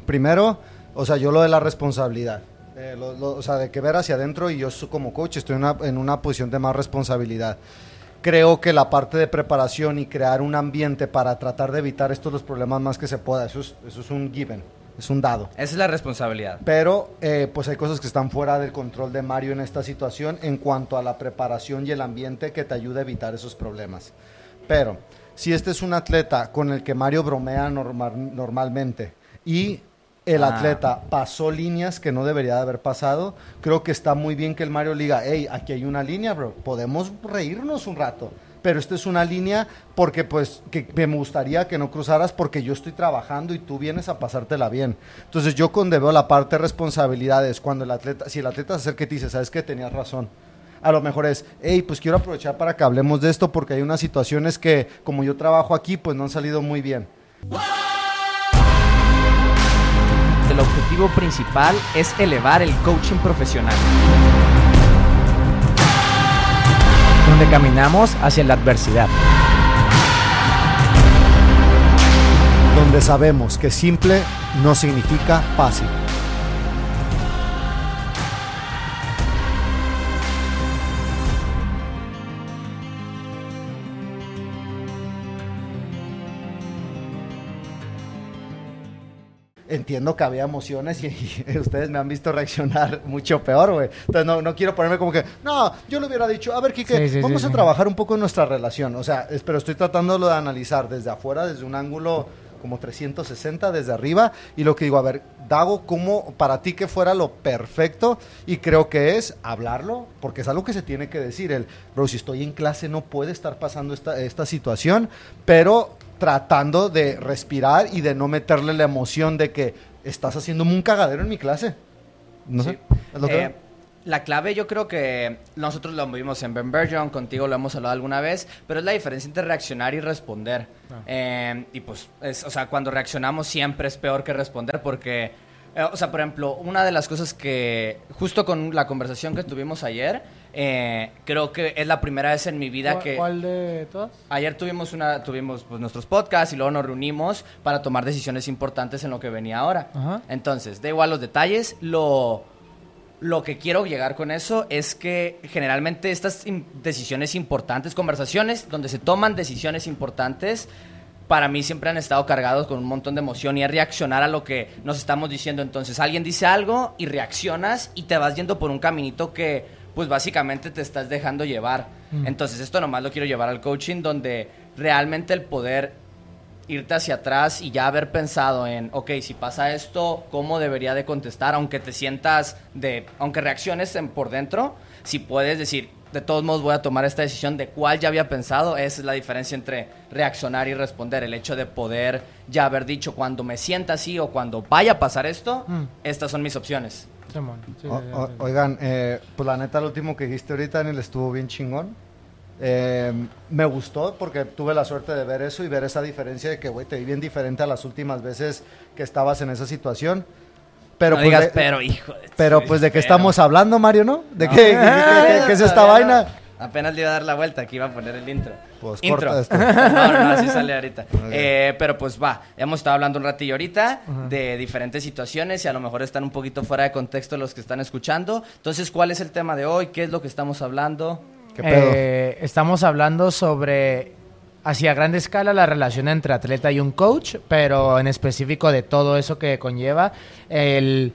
primero, o sea, yo lo de la responsabilidad. Eh, lo- lo- o sea, de que ver hacia adentro y yo como coach estoy en una, en una posición de más responsabilidad. Creo que la parte de preparación y crear un ambiente para tratar de evitar estos los problemas más que se pueda, eso es, eso es un given, es un dado. Esa es la responsabilidad. Pero eh, pues hay cosas que están fuera del control de Mario en esta situación en cuanto a la preparación y el ambiente que te ayuda a evitar esos problemas. Pero si este es un atleta con el que Mario bromea normal- normalmente y el Ah. atleta pasó líneas que no debería de haber pasado, creo que está muy bien que el Mario diga, hey, aquí hay una línea, bro, podemos reírnos un rato. Pero esta es una línea porque pues que me gustaría que no cruzaras porque yo estoy trabajando y tú vienes a pasártela bien. Entonces yo veo la parte de responsabilidades, cuando el atleta, si el atleta se acerca y te dice, sabes que tenías razón. A lo mejor es, hey, pues quiero aprovechar para que hablemos de esto porque hay unas situaciones que como yo trabajo aquí pues no han salido muy bien. El objetivo principal es elevar el coaching profesional. Donde caminamos hacia la adversidad. Donde sabemos que simple no significa fácil. Entiendo que había emociones y, y ustedes me han visto reaccionar mucho peor, güey. Entonces no, no quiero ponerme como que, no, yo le hubiera dicho, a ver, Sí, sí, vamos sí, a trabajar un poco en nuestra relación. O sea, es- pero estoy tratándolo de analizar desde afuera, desde un ángulo como 360 desde arriba y lo que digo, a ver, Dago, ¿cómo para ti que fuera lo perfecto? Y creo que es hablarlo, porque es algo que se tiene que decir, el, bro, si estoy en clase no puede estar pasando esta, esta situación, pero tratando de respirar y de no meterle la emoción de que estás haciéndome un cagadero en mi clase. No Sí. sé. es lo que- Eh, la clave yo creo que nosotros lo vimos en Ben Bergeron, contigo lo hemos hablado alguna vez, pero es la diferencia entre reaccionar y responder. Eh, y pues, es, o sea, cuando reaccionamos siempre es peor que responder porque, eh, o sea, por ejemplo, una de las cosas que, justo con la conversación que tuvimos ayer, eh, creo que es la primera vez en mi vida ¿Cuál, que... cuál de todas? Ayer tuvimos una tuvimos pues, nuestros podcasts y luego nos reunimos para tomar decisiones importantes en lo que venía ahora. Ajá. Entonces, da igual los detalles, lo lo que quiero llegar con eso es que generalmente estas decisiones importantes, conversaciones donde se toman decisiones importantes, para mí siempre han estado cargados con un montón de emoción y es reaccionar a lo que nos estamos diciendo. Entonces, alguien dice algo y reaccionas y te vas yendo por un caminito que, pues básicamente te estás dejando llevar. Entonces, esto nomás lo quiero llevar al coaching, donde realmente el poder irte hacia atrás y ya haber pensado en, ok, si pasa esto, ¿cómo debería de contestar? Aunque te sientas de, aunque reacciones en- por dentro, si puedes decir, de todos modos voy a tomar esta decisión de cuál ya había pensado, esa es la diferencia entre reaccionar y responder. El hecho de poder ya haber dicho, cuando me sienta así o cuando vaya a pasar esto, Mm. estas son mis opciones. Simón, sí, O- sí, o- sí. oigan, eh, pues la neta, lo último que dijiste ahorita, Daniel, estuvo bien chingón. Eh, me gustó porque tuve la suerte de ver eso y ver esa diferencia de que, güey, te vi bien diferente a las últimas veces que estabas en esa situación. Pero, no pues, digas, de, pero hijo de- pero pues de qué estamos hablando, Mario, ¿no? ¿De No. qué, qué- qué- qué es esta vaina? Apenas le iba a dar la vuelta, aquí iba a poner el intro. Pues intro. corta esto. No, no, no, así sale ahorita. Eh, pero pues va, hemos estado hablando un ratillo ahorita de diferentes situaciones y a lo mejor están un poquito fuera de contexto los que están escuchando. Entonces, ¿cuál es el tema de hoy? ¿Qué es lo que estamos hablando? ¿Qué pedo? Eh, estamos hablando sobre, hacia grande escala, la relación entre atleta y un coach, pero en específico de todo eso que conlleva. El,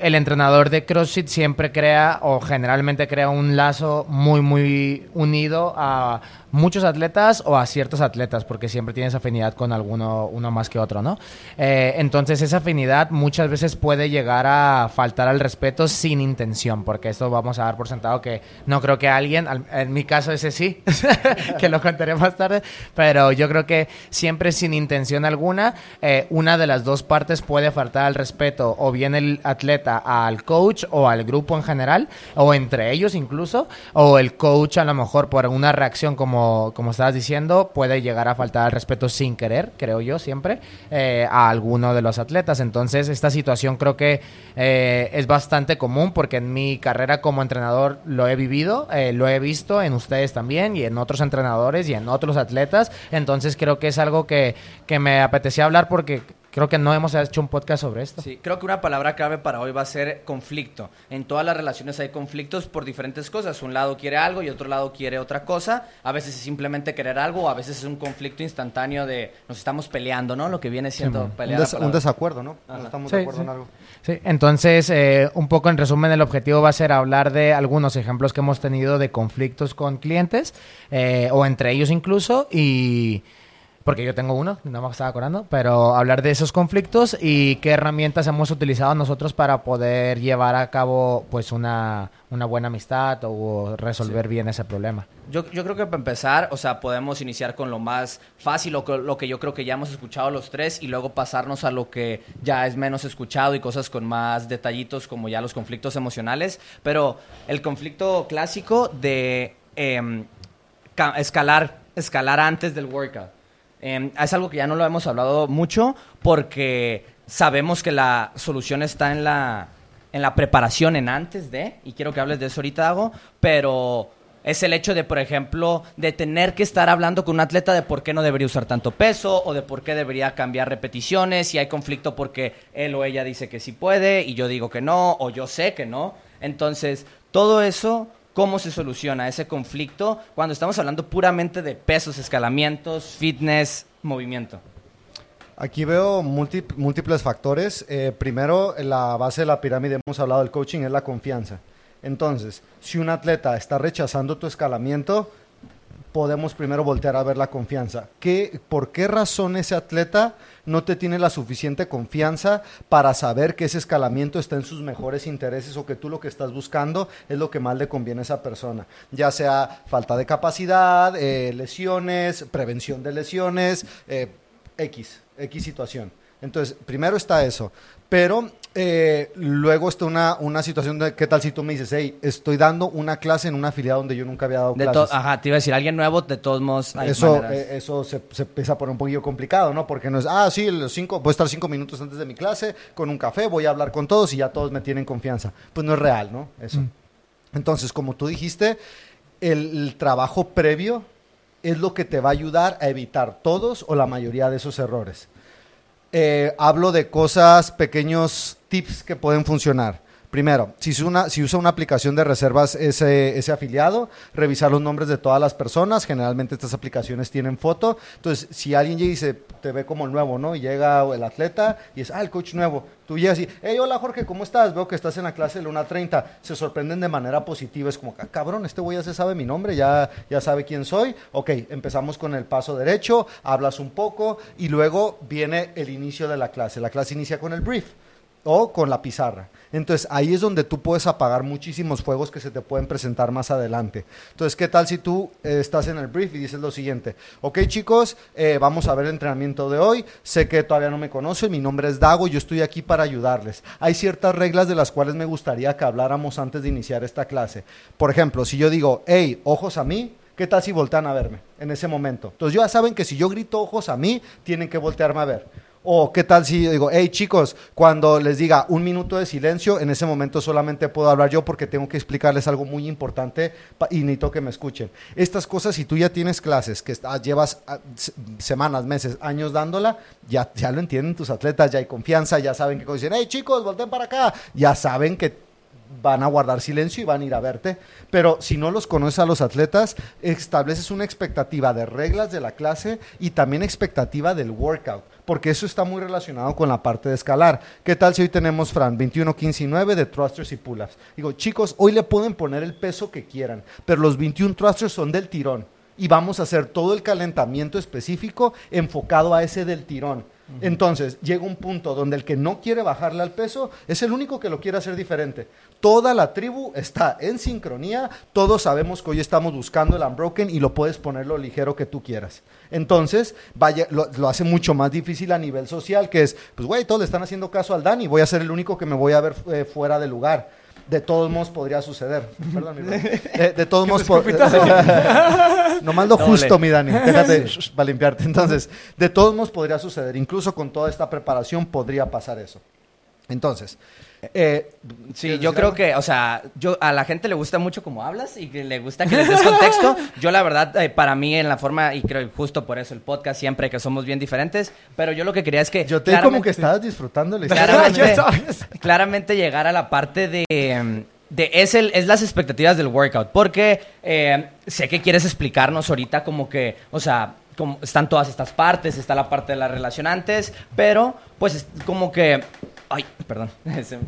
el entrenador de CrossFit siempre crea o generalmente crea un lazo muy, muy unido a muchos atletas o a ciertos atletas, porque siempre tienes afinidad con alguno, uno más que otro, ¿no? Eh, entonces esa afinidad muchas veces puede llegar a faltar al respeto sin intención, porque esto vamos a dar por sentado que no creo que alguien, al- en mi caso ese sí, que lo contaré más tarde, pero yo creo que siempre sin intención alguna, eh, una de las dos partes puede faltar al respeto, o bien el atleta al coach o al grupo en general, o entre ellos incluso, o el coach a lo mejor por una reacción como, como estabas diciendo, puede llegar a faltar al respeto sin querer, creo yo siempre, eh, a alguno de los atletas. Entonces esta situación creo que eh, es bastante común porque en mi carrera como entrenador lo he vivido, eh, lo he visto en ustedes también y en otros entrenadores y en otros atletas. Entonces creo que es algo que, que me apetecía hablar porque creo que no hemos hecho un podcast sobre esto. Sí, creo que una palabra clave para hoy va a ser conflicto. En todas las relaciones hay conflictos por diferentes cosas. Un lado quiere algo y otro lado quiere otra cosa. A veces es simplemente querer algo, o a veces es un conflicto instantáneo de nos estamos peleando, ¿no? Lo que viene siendo pelear. un, des- desacuerdo, ¿no? Estamos Sí, de acuerdo sí. en algo. Sí, entonces, eh, un poco en resumen, el objetivo va a ser hablar de algunos ejemplos que hemos tenido de conflictos con clientes, eh, o entre ellos incluso, y porque yo tengo uno, no me estaba acordando, pero hablar de esos conflictos y qué herramientas hemos utilizado nosotros para poder llevar a cabo pues una, una buena amistad o resolver bien ese problema. Yo, yo creo que para empezar, o sea, podemos iniciar con lo más fácil, o con lo que yo creo que ya hemos escuchado los tres, y luego pasarnos a lo que ya es menos escuchado y cosas con más detallitos, como ya los conflictos emocionales. Pero el conflicto clásico de ca- escalar, escalar antes del workout. Em, es algo que ya no lo hemos hablado mucho porque sabemos que la solución está en la, en la preparación en antes de, y quiero que hables de eso ahorita, pero es el hecho de, por ejemplo, de tener que estar hablando con un atleta de por qué no debería usar tanto peso o de por qué debería cambiar repeticiones, si hay conflicto porque él o ella dice que sí puede y yo digo que no, o yo sé que no. Entonces, todo eso cómo se soluciona ese conflicto cuando estamos hablando puramente de pesos, escalamientos, fitness, movimiento. Aquí veo múlti- múltiples factores. Eh, primero, la base de la pirámide hemos hablado del coaching, es la confianza. Entonces, si un atleta está rechazando tu escalamiento, podemos primero voltear a ver la confianza. ¿Qué, ¿Por qué razón ese atleta no te tiene la suficiente confianza para saber que ese escalamiento está en sus mejores intereses o que tú lo que estás buscando es lo que más le conviene a esa persona? Ya sea falta de capacidad, eh, lesiones, prevención de lesiones, eh, X, X situación. Entonces, primero está eso. Pero eh, luego está una, una situación de, ¿qué tal si tú me dices, hey, estoy dando una clase en una afiliada donde yo nunca había dado De clases? Ajá, te iba a decir, alguien nuevo, de todos modos, hay Eso, eh, eso se, se empieza a poner un poquillo complicado, ¿no? Porque no es, ah, sí, los cinco, voy a estar cinco minutos antes de mi clase con un café, voy a hablar con todos y ya todos me tienen confianza. Pues no es real, ¿no? Eso. Entonces, como tú dijiste, el, el trabajo previo es lo que te va a ayudar a evitar todos o la mayoría de esos errores. Eh, hablo de cosas, pequeños tips que pueden funcionar. Primero, si, es una, si usa una aplicación de reservas ese, ese afiliado, revisar los nombres de todas las personas. Generalmente estas aplicaciones tienen foto. Entonces, si alguien llega y se te ve como nuevo, ¿no? Y llega el atleta y es, ah, el coach nuevo. Tú llegas y, hey, hola Jorge, ¿cómo estás? Veo que estás en la clase de Luna 30. Se sorprenden de manera positiva. Es como, ah, cabrón, este güey ya se sabe mi nombre, ya, ya sabe quién soy. Ok, empezamos con el paso derecho, hablas un poco y luego viene el inicio de la clase. La clase inicia con el brief o con la pizarra. Entonces ahí es donde tú puedes apagar muchísimos fuegos que se te pueden presentar más adelante. Entonces, ¿qué tal si tú eh, estás en el brief y dices lo siguiente? Ok chicos, eh, vamos a ver el entrenamiento de hoy. Sé que todavía no me conocen, mi nombre es Dago, yo estoy aquí para ayudarles. Hay ciertas reglas de las cuales me gustaría que habláramos antes de iniciar esta clase. Por ejemplo, si yo digo, hey, ojos a mí, ¿Qué tal si voltean a verme en ese momento? Entonces ya saben que si yo grito ojos a mí, tienen que voltearme a ver. O qué tal si yo digo, hey chicos, cuando les diga un minuto de silencio, en ese momento solamente puedo hablar yo porque tengo que explicarles algo muy importante y necesito que me escuchen. Estas cosas, si tú ya tienes clases, que llevas ah, se- semanas, meses, años dándola, ya, ya lo entienden tus atletas, ya hay confianza, ya saben que dicen, hey chicos, volteen para acá, ya saben que van a guardar silencio y van a ir a verte. Pero si no los conoces a los atletas, estableces una expectativa de reglas de la clase y también expectativa del workout, porque eso está muy relacionado con la parte de escalar. ¿Qué tal si hoy tenemos, Fran, 21, 15 y 9 de thrusters y pull-ups? Digo, chicos, hoy le pueden poner el peso que quieran, pero los 21 thrusters son del tirón y vamos a hacer todo el calentamiento específico enfocado a ese del tirón. Entonces, llega un punto donde el que no quiere bajarle al peso es el único que lo quiere hacer diferente. Toda la tribu está en sincronía, todos sabemos que hoy estamos buscando el unbroken y lo puedes poner lo ligero que tú quieras. Entonces, vaya, lo, lo hace mucho más difícil a nivel social, que es, pues, güey, todos le están haciendo caso al Dani, voy a ser el único que me voy a ver eh, fuera de lugar. De todos modos podría suceder. Perdón, mi Dani. De, de todos modos... po- Nomás lo Doble. justo, mi Dani. Déjate para limpiarte. Entonces, de todos modos podría suceder. Incluso con toda esta preparación podría pasar eso. Entonces, eh, Sí, ¿quieres yo creo que, o sea, yo a la gente le gusta mucho cómo hablas y que le gusta que les des contexto. Yo la verdad, eh, para mí en la forma, y creo justo por eso el podcast siempre que somos bien diferentes, pero yo lo que quería es que... Yo te como que estabas disfrutando la claramente, claramente llegar a la parte de, de es, el, es las expectativas del workout. Porque eh, sé que quieres explicarnos ahorita como que, o sea, como están todas estas partes, está la parte de las relacionantes, pero pues es como que... Ay, perdón,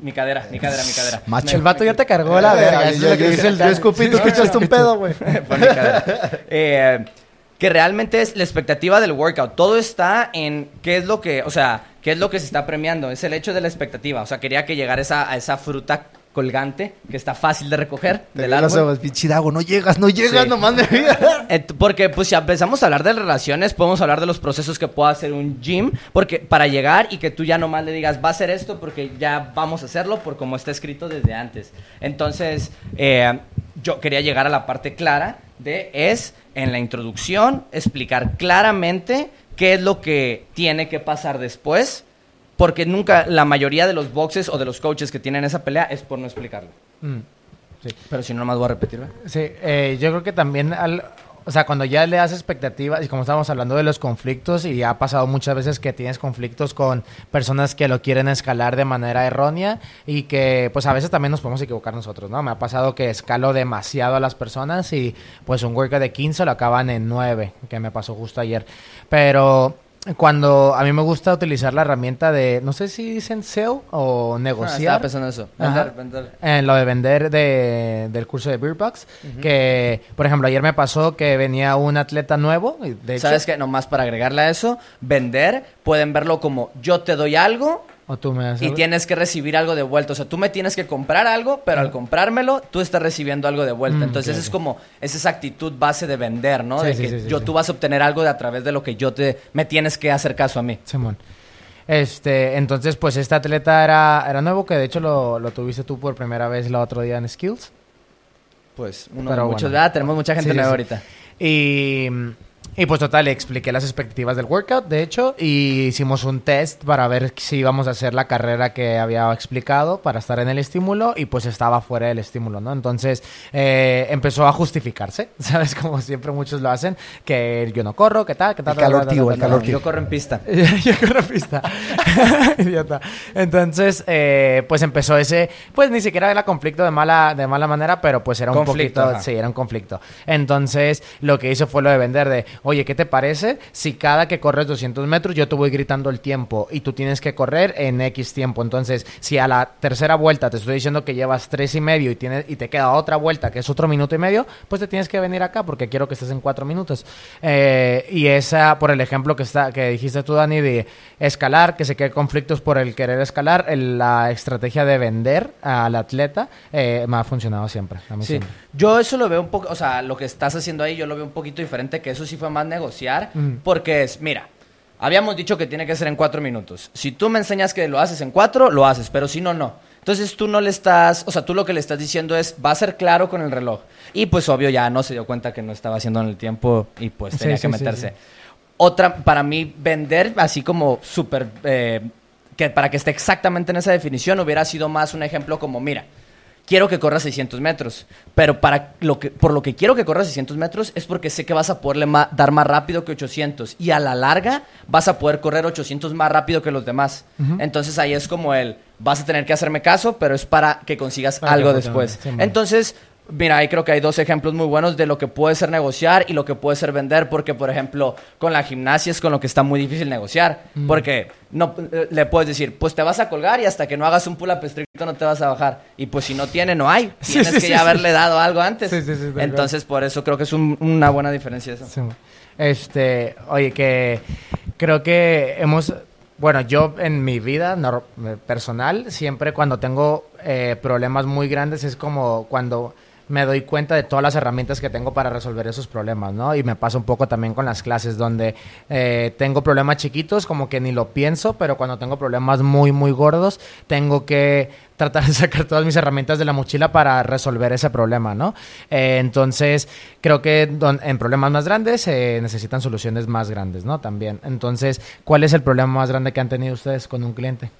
mi cadera, mi cadera, mi cadera. Macho. El vato ya te cargó la verga. Yo, eso es lo que dice el escupí, tú escuchaste un pedo, güey. Fue mi cadera. Eh, que realmente es la expectativa del workout. Todo está en qué es lo que, o sea, qué es lo que se está premiando. Es el hecho de la expectativa. O sea, quería que llegara esa, a esa fruta colgante que está fácil de recoger Te del árbol. ojos, no llegas, no llegas, Sí. nomás me Porque pues si empezamos a hablar de relaciones, podemos hablar de los procesos que pueda hacer un gym, porque para llegar y que tú ya nomás le digas, va a hacer esto porque ya vamos a hacerlo por como está escrito desde antes. Entonces, eh, yo quería llegar a la parte clara de es en la introducción explicar claramente qué es lo que tiene que pasar después, porque nunca la mayoría de los boxes o de los coaches que tienen esa pelea es por no explicarlo. Mm, sí. Pero si no, nomás voy a repetir. ¿verdad? Sí, eh, yo creo que también, al, o sea, cuando ya le das expectativas, y como estábamos hablando de los conflictos, y ha pasado muchas veces que tienes conflictos con personas que lo quieren escalar de manera errónea y que pues a veces también nos podemos equivocar nosotros, ¿no? Me ha pasado que escalo demasiado a las personas y pues un workout de 15 lo acaban en 9, que me pasó justo ayer. Pero cuando a mí me gusta utilizar la herramienta de, no sé si dicen sell o Ah, negociar. estaba pensando en eso. Vender, vender. En lo de vender de, del curso de Beer que, por ejemplo, ayer me pasó que venía un atleta nuevo, y de hecho, ¿Sabes qué? Nomás para agregarle a eso, vender, pueden verlo como yo te doy algo o tú me das y algo. tienes que recibir algo de vuelta. O sea, tú me tienes que comprar algo, pero al comprármelo, tú estás recibiendo algo de vuelta. Mm, Entonces es como, es esa actitud base de vender, ¿no? Sí, de sí, que sí, yo, tú vas a obtener algo de a través de lo que yo te, me tienes que hacer caso a mí. Simón. Este, entonces, pues este atleta era, era nuevo, que de hecho lo, lo tuviste tú por primera vez el otro día en Skills. Pues, uno Pero de muchos, bueno. ¿verdad? Tenemos mucha gente nueva ahorita. Y, y pues total, le expliqué las expectativas del workout, de hecho, y hicimos un test para ver si íbamos a hacer la carrera que había explicado para estar en el estímulo y pues estaba fuera del estímulo, ¿no? Entonces eh, empezó a justificarse, ¿sabes? Como siempre muchos lo hacen, que yo no corro, que tal, que tal. El calor, tal, tal, tío, tal, el calor. Yo corro en pista. yo corro pista. Idiota. Entonces, eh, pues empezó ese, pues ni siquiera era conflicto de mala, de mala manera, pero pues era un Conflicto, poquito, ajá. sí, era un conflicto. Entonces, lo que hizo fue lo de vender de, oye, ¿qué te parece si cada que corres 200 metros yo te voy gritando el tiempo y tú tienes que correr en X tiempo? Entonces, si a la tercera vuelta te estoy diciendo que llevas tres y medio y, tienes, y te queda otra vuelta que es otro minuto y medio, pues te tienes que venir acá porque quiero que estés en cuatro minutos. Eh, y esa, por el ejemplo que, está, que dijiste tú, Dani, de escalar, que se quede conflictos por el querer escalar, el- la estrategia de vender al atleta eh, me ha funcionado siempre. A mí Sí, siempre. Yo eso lo veo un poco, o sea, lo que estás haciendo ahí yo lo veo un poquito diferente, que eso sí fue más negociar, porque es, mira, habíamos dicho que tiene que ser en cuatro minutos. Si tú me enseñas que lo haces en cuatro, lo haces, pero si no, no. Entonces tú no le estás, o sea, tú lo que le estás diciendo es, va a ser claro con el reloj. Y pues obvio ya no se dio cuenta que no estaba haciendo en el tiempo y pues tenía sí, que sí, meterse. sí. Otra, para mí, vender así como súper, eh, que para que esté exactamente en esa definición, hubiera sido más un ejemplo como, mira, quiero que corras 600 metros, pero para lo que, por lo que quiero que corras 600 metros es porque sé que vas a poderle ma- dar más rápido que 800 y a la larga vas a poder correr 800 más rápido que los demás. Entonces ahí es como el, vas a tener que hacerme caso, pero es para que consigas Para algo después. sí. Entonces, mira, ahí creo que hay dos ejemplos muy buenos de lo que puede ser negociar y lo que puede ser vender, porque por ejemplo, con la gimnasia es con lo que está muy difícil negociar, Mm. porque no le puedes decir, pues te vas a colgar y hasta que no hagas un pull up estricto no te vas a bajar. Y pues si no tiene, no hay. Sí, Tienes sí, que sí, ya haberle dado algo antes. Sí, sí, sí, tal Entonces, por eso creo que es un- una buena diferencia eso. Este, oye, que creo que hemos, bueno, yo en mi vida personal, siempre cuando tengo eh, problemas muy grandes es como cuando me doy cuenta de todas las herramientas que tengo para resolver esos problemas, ¿no? Y me pasa un poco también con las clases donde eh, tengo problemas chiquitos, como que ni lo pienso, pero cuando tengo problemas muy, muy gordos, tengo que tratar de sacar todas mis herramientas de la mochila para resolver ese problema, ¿no? Eh, entonces, creo que don- en problemas más grandes se necesitan soluciones más grandes, ¿no? También. Entonces, ¿cuál es el problema más grande que han tenido ustedes con un cliente?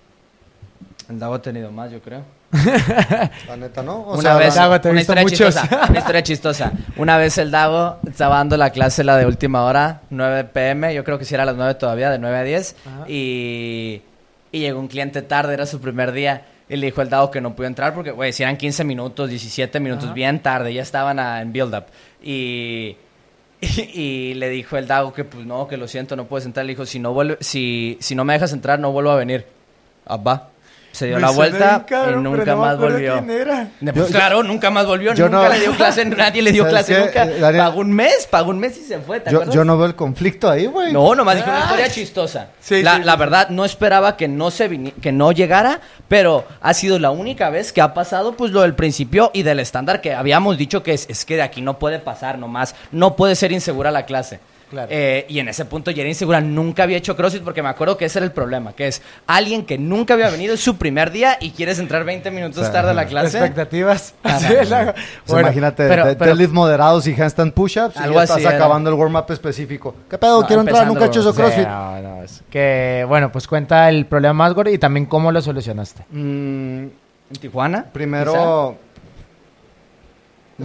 El Dago ha tenido más, yo creo. La neta, ¿no? O una sea, vez, Dago, te he una visto historia muchos. chistosa, una historia chistosa. Una vez el Dago estaba dando la clase, la de última hora, 9 pm, yo creo que sí era a las 9 todavía, de 9 a 10, Ajá. y, y llegó un cliente tarde, era su primer día, y le dijo el Dago que no pudo entrar porque, güey, si eran 15 minutos, 17 minutos, Ajá. bien tarde, ya estaban a- en build-up. Y, y, y le dijo el Dago que, pues no, que lo siento, no puedes entrar. Le dijo, si no, vuelve, si, si no me dejas entrar, no vuelvo a venir. Ah, va. Se dio Me la vuelta y pero nunca más volvió. Pues Yo- claro, nunca más volvió. yo nunca no- le dio clase, nadie le dio ¿Sabes clase qué? nunca. Daniel- Pagó un mes, pagó un mes y se fue. ¿te yo, acuerdas? yo no veo el conflicto ahí, güey. No, nomás dije una historia chistosa. Sí, la, sí, la sí. verdad, no esperaba que no se vini- que no llegara, pero ha sido la única vez que ha pasado pues lo del principio y del estándar que habíamos dicho que es, es que de aquí no puede pasar nomás, no puede ser insegura la clase. Claro. Eh, y en ese punto ya era insegura, nunca había hecho CrossFit porque me acuerdo que ese era el problema, que es alguien que nunca había venido, es su primer día y quieres entrar 20 minutos O sea, tarde a la clase. Expectativas. Ajá. Sí, es la- O sea, Bueno, imagínate, pero- de- pero- deadlift moderados y handstand push-ups y Algo ya estás así era. acabando el warm-up específico. ¿Qué pedo? No, Quiero entrar, nunca he hecho eso Sí, CrossFit. no, no, es que, bueno, pues cuenta el problema más gordo y también cómo lo solucionaste. Mm, ¿En Tijuana? primero...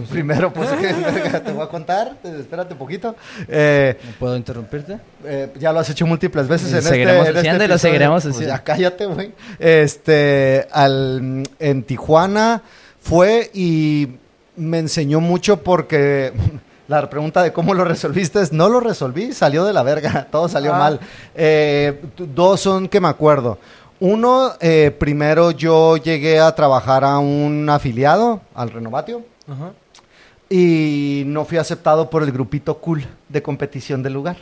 Primero, pues, que te voy a contar, te- espérate un poquito. Eh, quizá. ¿No puedo interrumpirte? eh, ya lo has hecho múltiples veces en seguiremos este, en este haciendo y lo episodio. seguiremos Pues haciendo. ya cállate, güey. Este, al, en Tijuana fue y me enseñó mucho porque la pregunta de cómo lo resolviste es, no lo resolví, salió de la verga, todo salió Ah. mal. Eh, dos son que me acuerdo. Uno, eh, primero yo llegué a trabajar a un afiliado, al Renovatio, y no fui aceptado por el grupito cool de competición del lugar.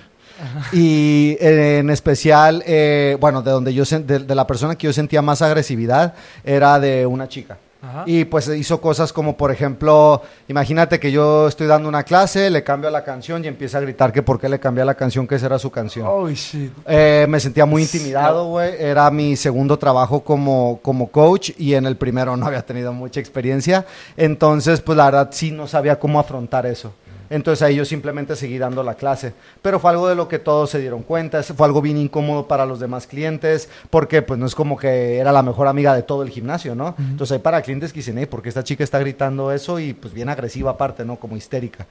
Y eh, en especial, eh, bueno, de donde yo de la persona que yo sentía más agresividad era de una chica. Ajá. Y pues hizo cosas como, por ejemplo, imagínate que yo estoy dando una clase, le cambio la canción y empieza a gritar que por qué le cambié la canción, que esa era su canción. Oh, shit. Eh, me sentía muy intimidado, güey. Era mi segundo trabajo como, como coach y en el primero no había tenido mucha experiencia. Entonces, pues la verdad sí no sabía cómo afrontar eso. Entonces ahí yo simplemente seguí dando la clase. Pero fue algo de lo que todos se dieron cuenta. Fue algo bien incómodo para los demás clientes porque pues no es como que era la mejor amiga de todo el gimnasio, ¿no? Entonces hay para clientes que dicen, hey, ¿por qué esta chica está gritando eso? Y pues bien agresiva aparte, ¿no? Como histérica.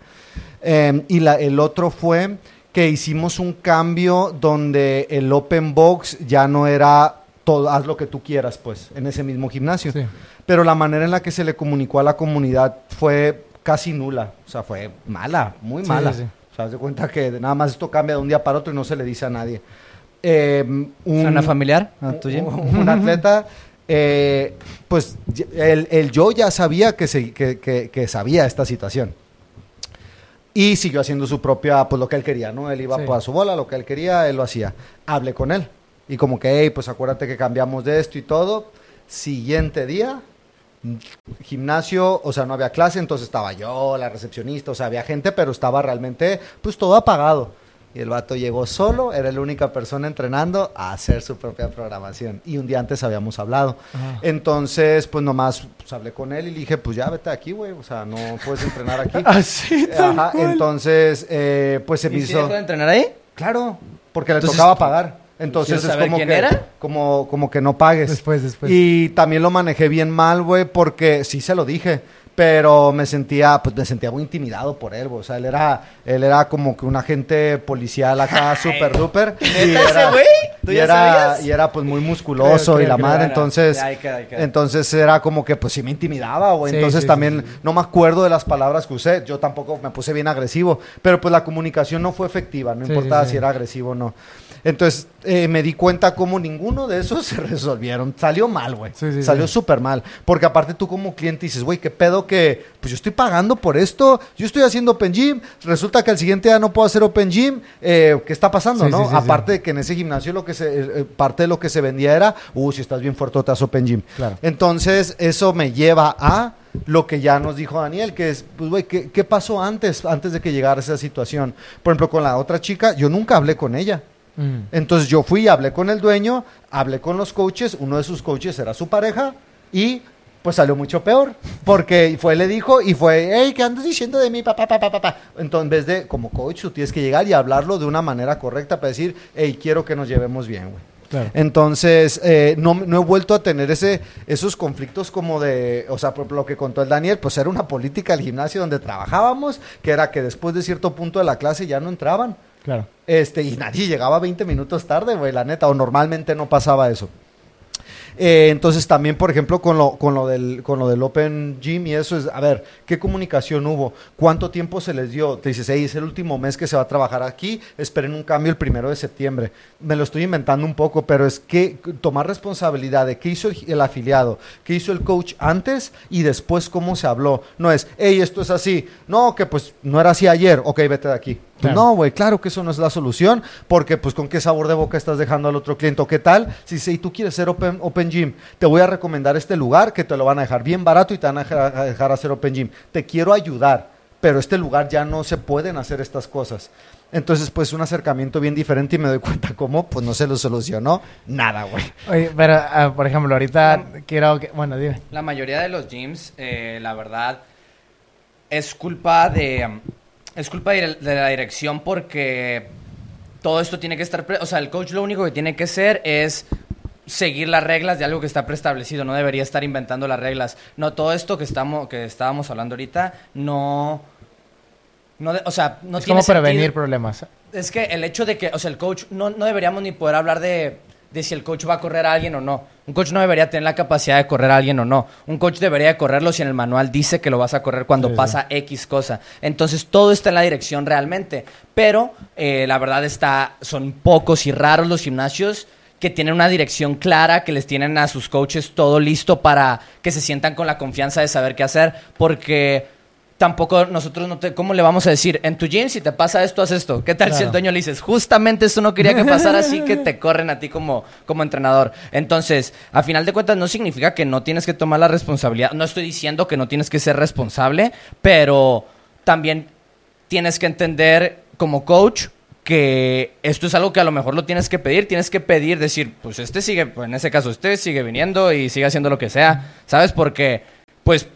Eh, y la- el otro fue que hicimos un cambio donde el open box ya no era todo, haz lo que tú quieras, pues, en ese mismo gimnasio. Sí. Pero la manera en la que se le comunicó a la comunidad fue casi nula. O sea, fue mala, muy mala. sí, sí. O sea, de cuenta que nada más esto cambia de un día para otro y no se le dice a nadie. Eh, un, ¿Suena familiar? ¿A un- tu gym? un atleta, eh, pues el, el yo ya sabía que, se- que- que- que sabía esta situación. Y siguió haciendo su propia, pues lo que él quería, ¿no? Él iba a su bola, lo que él quería, él lo hacía. Hablé con él. Y como que, hey, pues acuérdate que cambiamos de esto y todo. Siguiente día, gimnasio, o sea, no había clase, entonces estaba yo, la recepcionista, o sea, había gente, pero estaba realmente, pues todo apagado. Y el vato llegó solo, era la única persona entrenando a hacer su propia programación. Y un día antes habíamos hablado. Ajá. Entonces, pues nomás pues, hablé con él y le dije, pues ya vete aquí, güey, o sea, no puedes entrenar aquí. Así, tal Ajá, cual. entonces, eh, pues se me ¿Y si hizo... dejó de entrenar ahí? Claro, porque le Entonces, tocaba pagar. Entonces ¿quiero es como quién que, era? Como, como que no pagues. Después, después. Y también lo manejé bien mal, güey, porque sí se lo dije. Pero me sentía, pues me sentía muy intimidado por él, güey. O sea, él era, él era como que un agente policial acá, súper duper. Y ¿Neta ese güey? ¿Tú y ya era, sabías? y era pues muy musculoso Creo, y la creo, madre. era. Entonces, Ya, ahí queda, ahí queda. entonces era como que pues sí me intimidaba, güey. Sí, entonces sí, también sí, sí. no me acuerdo de las palabras que usé. Yo tampoco me puse bien agresivo. Pero pues la comunicación no fue efectiva. No Sí, importaba sí, sí. si era agresivo o no. Entonces eh, me di cuenta cómo ninguno de esos se resolvieron. Salió mal, güey. Sí, sí, Salió sí. súper mal. Porque aparte tú como cliente dices, güey, qué pedo que pues yo estoy pagando por esto. Yo estoy haciendo Open Gym. Resulta que al siguiente día no puedo hacer Open Gym. Eh, ¿Qué está pasando, no? aparte de que en ese gimnasio lo que se, eh, eh, parte de lo que se vendía era, uh, si estás bien fuerte, haz Open Gym. Claro. Entonces, eso me lleva a lo que ya nos dijo Daniel, que es, pues, güey, ¿qué, qué pasó antes, antes de que llegara esa situación? Por ejemplo, con la otra chica, yo nunca hablé con ella. Mm. Entonces yo fui, hablé con el dueño, hablé con los coaches, uno de sus coaches era su pareja y pues salió mucho peor, porque fue, le dijo y fue, hey, ¿qué andas diciendo de mí? Pa, pa, pa, pa, pa, pa". Entonces, en vez de, como coach, tú tienes que llegar y hablarlo de una manera correcta para decir, hey, quiero que nos llevemos bien, güey. Claro. Entonces, eh, no, no he vuelto a tener ese, esos conflictos como de, o sea, por lo que contó el Daniel, pues era una política del gimnasio donde trabajábamos, que era que después de cierto punto de la clase ya no entraban. Claro. Este, y nadie llegaba 20 minutos tarde, güey, la neta, o normalmente no pasaba eso. Eh, entonces también, por ejemplo, con lo, con, lo del, con lo del Open Gym y eso es, a ver, ¿qué comunicación hubo? ¿Cuánto tiempo se les dio? Te dices, hey, es el último mes que se va a trabajar aquí, esperen un cambio el primero de septiembre. Me lo estoy inventando un poco, pero es que tomar responsabilidad de qué hizo el, el afiliado, qué hizo el coach antes y después cómo se habló. No es, hey, esto es así. No, que pues no era así ayer, ok, vete de aquí. Pues Claro. no, güey, claro que eso no es la solución, porque pues con qué sabor de boca estás dejando al otro cliente, o qué tal, si, si tú quieres ser open, open Gym, te voy a recomendar este lugar que te lo van a dejar bien barato y te van a dejar, hacer Open Gym. Te quiero ayudar, pero este lugar ya no se pueden hacer estas cosas. Entonces, pues un acercamiento bien diferente y me doy cuenta cómo, pues no se lo solucionó nada, güey. Oye, pero, ah, por ejemplo, ahorita quiero que... Bueno, dime. La mayoría de los gyms, eh, la verdad, es culpa de. um, Es culpa de, la dirección porque todo esto tiene que estar. pre- o sea, el coach lo único que tiene que hacer es seguir las reglas de algo que está preestablecido. No debería estar inventando las reglas. No, todo esto que, estamos, que estábamos hablando ahorita, no. no de- o sea, no es tiene como prevenir sentido. problemas. Es que el hecho de que, o sea, el coach, no, no deberíamos ni poder hablar de, de si el coach va a correr a alguien o no. Un coach no debería tener la capacidad de correr a alguien o no. Un coach debería de correrlo si en el manual dice que lo vas a correr cuando Sí, sí. pasa X cosa. Entonces todo está en la dirección realmente. Pero eh, la verdad está, son pocos y raros los gimnasios que tienen una dirección clara, que les tienen a sus coaches todo listo para que se sientan con la confianza de saber qué hacer. Porque tampoco nosotros no te... ¿Cómo le vamos a decir? En tu gym, si te pasa esto, haz esto. ¿Qué tal si el dueño le dices, justamente esto no quería que pasara, así que te corren a ti como, como entrenador? Entonces, a final de cuentas, no significa que no tienes que tomar la responsabilidad. No estoy diciendo que no tienes que ser responsable, pero también tienes que entender como coach que esto es algo que a lo mejor lo tienes que pedir, tienes que pedir, decir, pues este sigue, pues en ese caso, usted sigue viniendo y sigue haciendo lo que sea, ¿sabes? Porque, pues,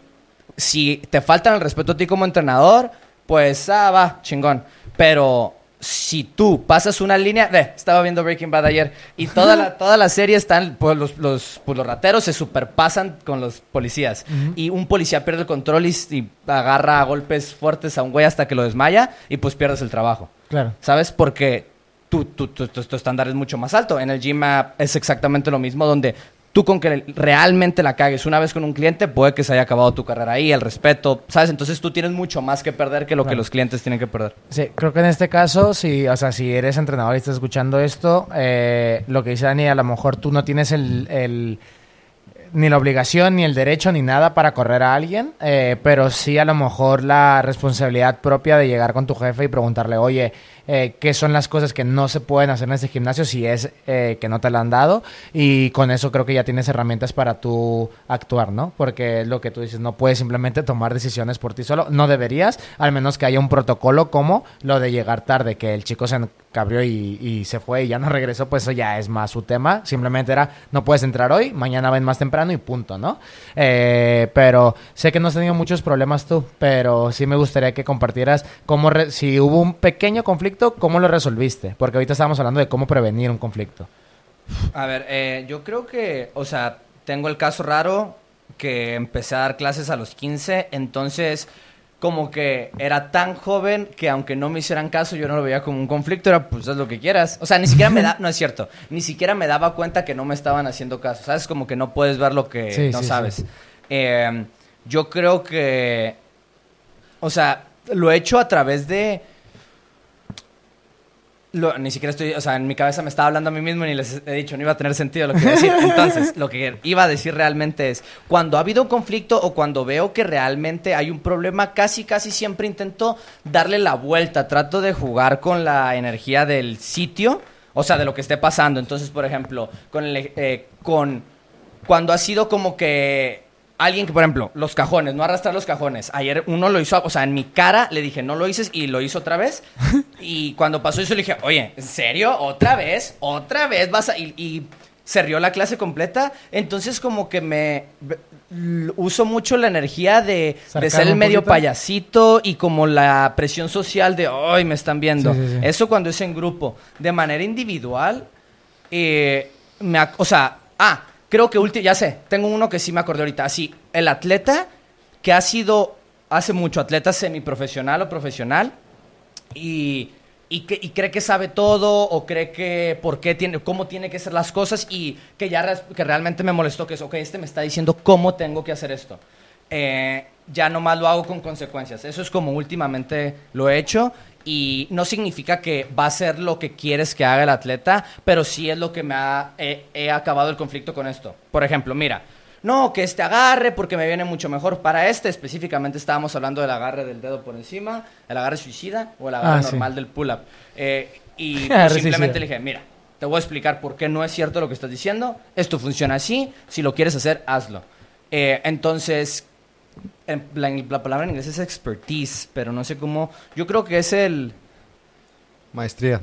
si te faltan el respeto a ti como entrenador, pues, ah, va, chingón. Pero si tú pasas una línea, ve, estaba viendo Breaking Bad ayer y toda la, toda la serie están, pues los, los, pues, los rateros se superpasan con los policías y un policía pierde el control y, y agarra a golpes fuertes a un güey hasta que lo desmaya y pues pierdes el trabajo. Claro. ¿Sabes? Porque tu, tu, tu, tu- estándar es mucho más alto. En el gym ah, es exactamente lo mismo, donde tú con que realmente la cagues una vez con un cliente, puede que se haya acabado tu carrera ahí, el respeto, ¿sabes? Entonces tú tienes mucho más que perder que lo que los clientes tienen que perder. Sí, creo que en este caso, si, o sea, si eres entrenador y estás escuchando esto, eh, lo que dice Dani, a lo mejor tú no tienes el, el- ni la obligación, ni el derecho, ni nada para correr a alguien, eh, pero sí a lo mejor la responsabilidad propia de llegar con tu jefe y preguntarle, oye, eh, qué son las cosas que no se pueden hacer en este gimnasio si es eh, que no te la han dado y con eso creo que ya tienes herramientas para tú actuar, ¿no? Porque lo que tú dices, no puedes simplemente tomar decisiones por ti solo, no deberías, al menos que haya un protocolo como lo de llegar tarde, que el chico se encabrió y, y se fue y ya no regresó, pues eso ya es más su tema, simplemente era, no puedes entrar hoy, mañana ven más temprano y punto, ¿no? Eh, pero sé que no has tenido muchos problemas tú, pero sí me gustaría que compartieras cómo, si hubo un pequeño conflicto, ¿cómo lo resolviste? Porque ahorita estábamos hablando de cómo prevenir un conflicto. A ver, eh, yo creo que, o sea, tengo el caso raro que empecé a dar clases a los 15, entonces como que era tan joven que aunque no me hicieran caso yo no lo veía como un conflicto, era pues haz lo que quieras. O sea, ni siquiera me da, no es cierto, ni siquiera me daba cuenta que no me estaban haciendo caso, ¿sabes? Como que no puedes ver lo que Sí, no sí, sabes. sí. Eh, yo creo que, o sea, lo he hecho a través de... Lo- ni siquiera estoy, o sea, en mi cabeza me estaba hablando a mí mismo y ni les he dicho, no iba a tener sentido lo que iba a decir. Entonces, lo que iba a decir realmente es, cuando ha habido un conflicto o cuando veo que realmente hay un problema, casi, casi siempre intento darle la vuelta, trato de jugar con la energía del sitio, o sea, de lo que esté pasando. Entonces, por ejemplo, con, el, eh, con cuando ha sido como que alguien que, por ejemplo, los cajones, no arrastrar los cajones. Ayer uno lo hizo, o sea, en mi cara le dije, no lo hices y lo hizo otra vez. y cuando pasó eso le dije, oye, ¿en serio? ¿Otra vez? ¿Otra vez vas a...? Y, y se rió la clase completa. Entonces como que me... Uso mucho la energía de, ser el medio poquito. payasito y como la presión social de, ay, me están viendo. Sí, sí, sí. Eso cuando es en grupo. De manera individual, eh, me, o sea, ah, creo que último, ya sé, tengo uno que sí me acordé ahorita. Así, el atleta que ha sido hace mucho atleta semiprofesional o profesional y, y, que, y cree que sabe todo o cree que por qué tiene, cómo tiene que ser las cosas y que ya que realmente me molestó que es, ok, este me está diciendo cómo tengo que hacer esto. Eh, ya nomás lo hago con consecuencias. Eso es como últimamente lo he hecho y no significa que va a ser lo que quieres que haga el atleta, pero sí es lo que me ha he- he acabado el conflicto con esto. Por ejemplo, mira, no, que este agarre porque me viene mucho mejor. Para este específicamente estábamos hablando del agarre del dedo por encima, el agarre suicida o el agarre Ah, sí. normal del pull-up. Eh, y pues, Agarre simplemente le dije, mira, te voy a explicar por qué no es cierto lo que estás diciendo. Esto funciona así. Si lo quieres hacer, hazlo. Eh, entonces, en- la, la palabra en inglés es expertise, pero no sé cómo. Yo creo que es el. Maestría.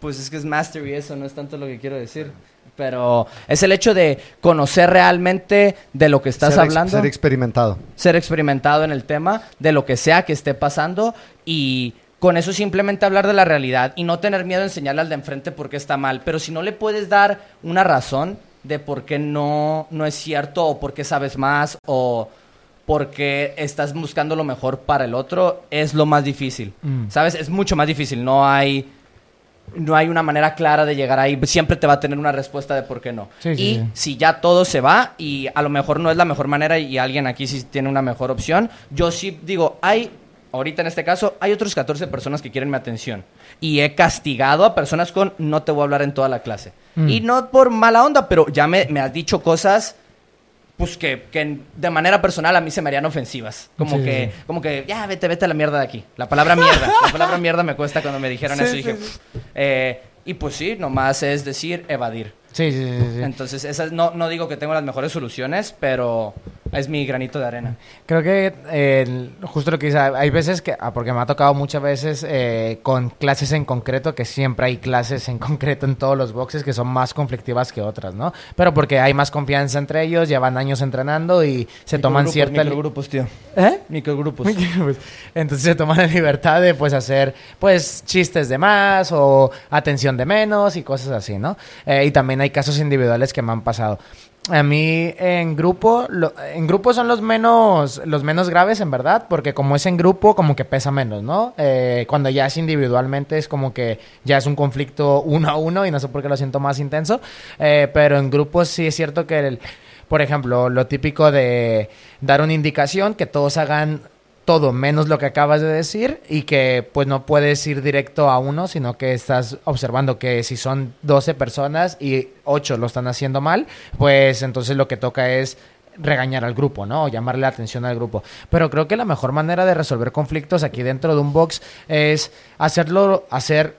Pues es que es mastery, eso no es tanto lo que quiero decir. Pero es el hecho de conocer realmente de lo que estás Ser ex- hablando Ser experimentado. ser experimentado en el tema de lo que sea que esté pasando y con eso simplemente hablar de la realidad y no tener miedo a enseñarle al de enfrente por qué está mal. Pero si no le puedes dar una razón de por qué no, no es cierto o por qué sabes más o por qué estás buscando lo mejor para el otro, es lo más difícil. Mm. ¿Sabes? Es mucho más difícil. No hay, no hay una manera clara de llegar ahí. Siempre te va a tener una respuesta de por qué no. Sí, sí, y sí. si ya todo se va y a lo mejor no es la mejor manera y alguien aquí sí tiene una mejor opción, yo sí digo, hay, ahorita en este caso, hay otros 14 personas que quieren mi atención. Y he castigado a personas con no te voy a hablar en toda la clase. Mm. Y no por mala onda, pero ya me, me has dicho cosas pues que, que de manera personal a mí se me harían ofensivas. Como Sí, que, sí. como que, ya, vete, vete a la mierda de aquí. La palabra mierda. la palabra mierda me cuesta cuando me dijeron Sí, eso. Y dije. Eh, y pues sí, nomás es decir, evadir. Sí, sí, sí, sí. Entonces, esas, no, no digo que tengo las mejores soluciones, pero es mi granito de arena. Creo que eh, justo lo que dice, hay veces que, ah, porque me ha tocado muchas veces eh, con clases en concreto, que siempre hay clases en concreto en todos los boxes que son más conflictivas que otras, ¿no? Pero porque hay más confianza entre ellos, llevan años entrenando y se toman Microgrupos, cierta... Microgrupos, tío. ¿Eh? Microgrupos. Pues, Entonces se toman la libertad de pues hacer pues chistes de más o atención de menos y cosas así, ¿no? Eh, y también hay casos individuales que me han pasado. A mí en grupo, en grupo son los menos, los menos graves en verdad, porque como es en grupo como que pesa menos, ¿no? Eh, cuando ya es individualmente es como que ya es un conflicto uno a uno y no sé por qué lo siento más intenso, Eh, pero en grupo sí es cierto que el, por ejemplo, lo típico de dar una indicación, que todos hagan todo menos lo que acabas de decir y que pues no puedes ir directo a uno, sino que estás observando que si son 12 personas y 8 lo están haciendo mal, pues entonces lo que toca es regañar al grupo, ¿no? O llamarle la atención al grupo. Pero creo que la mejor manera de resolver conflictos aquí dentro de un box es hacerlo, hacer